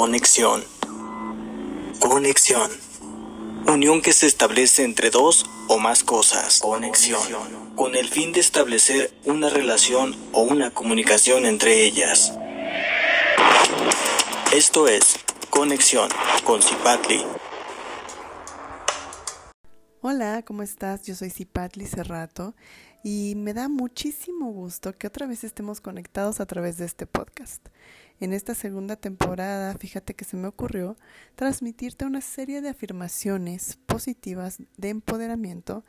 Conexión. Conexión. Unión que se establece entre dos o más cosas. Conexión. Con el fin de establecer una relación o una comunicación entre ellas. Esto es Conexión con Cipatli. Hola, ¿cómo estás? Yo soy Cipatli Cerrato y me da muchísimo gusto que otra vez estemos conectados a través de este podcast. En esta segunda temporada, fíjate que se me ocurrió transmitirte una serie de afirmaciones positivas de empoderamiento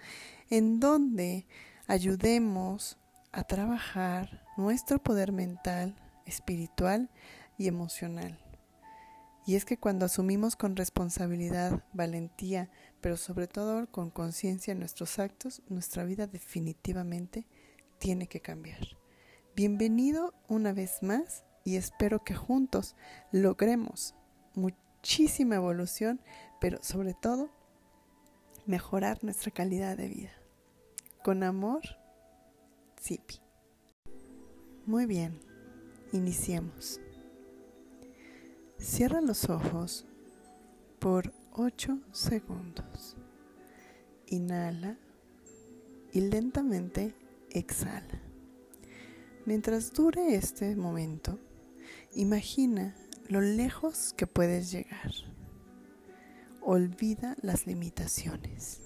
en donde ayudemos a trabajar nuestro poder mental, espiritual y emocional. Y es que cuando asumimos con responsabilidad, valentía, pero sobre todo con conciencia nuestros actos, nuestra vida definitivamente tiene que cambiar. Bienvenido una vez más y espero que juntos logremos muchísima evolución, pero sobre todo mejorar nuestra calidad de vida. Con amor, Zipi. Muy bien, iniciemos. Cierra los ojos por 8 segundos. Inhala y lentamente exhala. Mientras dure este momento, Imagina lo lejos que puedes llegar. Olvida las limitaciones.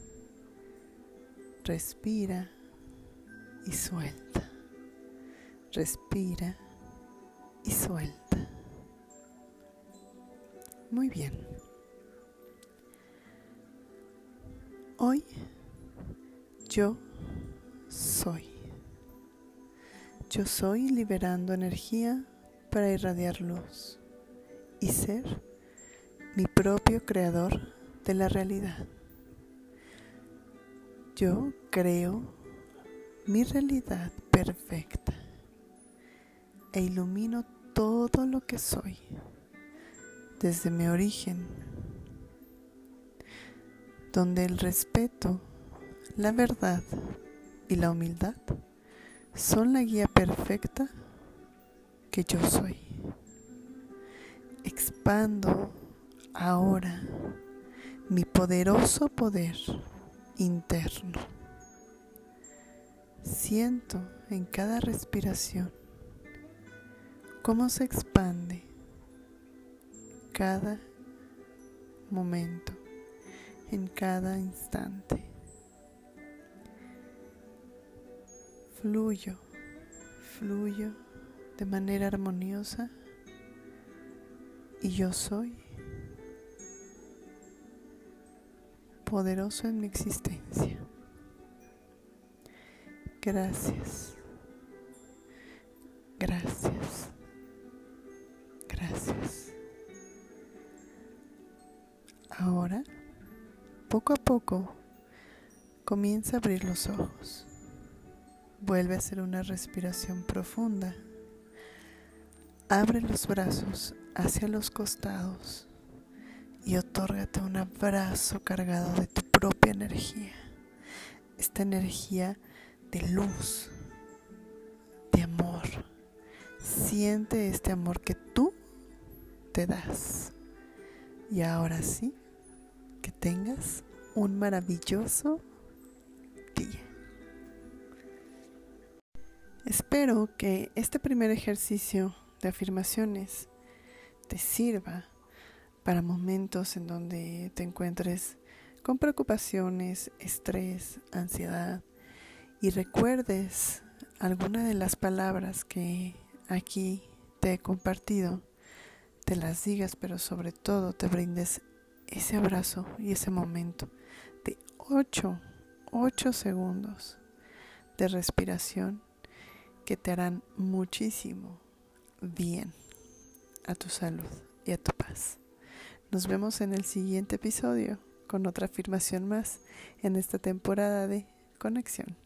Respira y suelta. Respira y suelta. Muy bien. Hoy yo soy. Yo soy liberando energía para irradiar luz y ser mi propio creador de la realidad. Yo creo mi realidad perfecta e ilumino todo lo que soy desde mi origen, donde el respeto, la verdad y la humildad son la guía perfecta que yo soy. Expando ahora mi poderoso poder interno. Siento en cada respiración cómo se expande cada momento, en cada instante. Fluyo, fluyo de manera armoniosa y yo soy poderoso en mi existencia. Gracias. Gracias. Ahora, poco a poco, comienza a abrir los ojos. Vuelve a hacer una respiración profunda. Abre los brazos hacia los costados y otórgate un abrazo cargado de tu propia energía. Esta energía de luz, de amor. Siente este amor que tú te das. Y ahora sí, tengas un maravilloso día. Espero que este primer ejercicio de afirmaciones te sirva para momentos en donde te encuentres con preocupaciones, estrés, ansiedad y recuerdes alguna de las palabras que aquí te he compartido, te las digas, pero sobre todo te brindes ese abrazo y ese momento de 8, 8 segundos de respiración que te harán muchísimo bien a tu salud y a tu paz. Nos vemos en el siguiente episodio con otra afirmación más en esta temporada de conexión.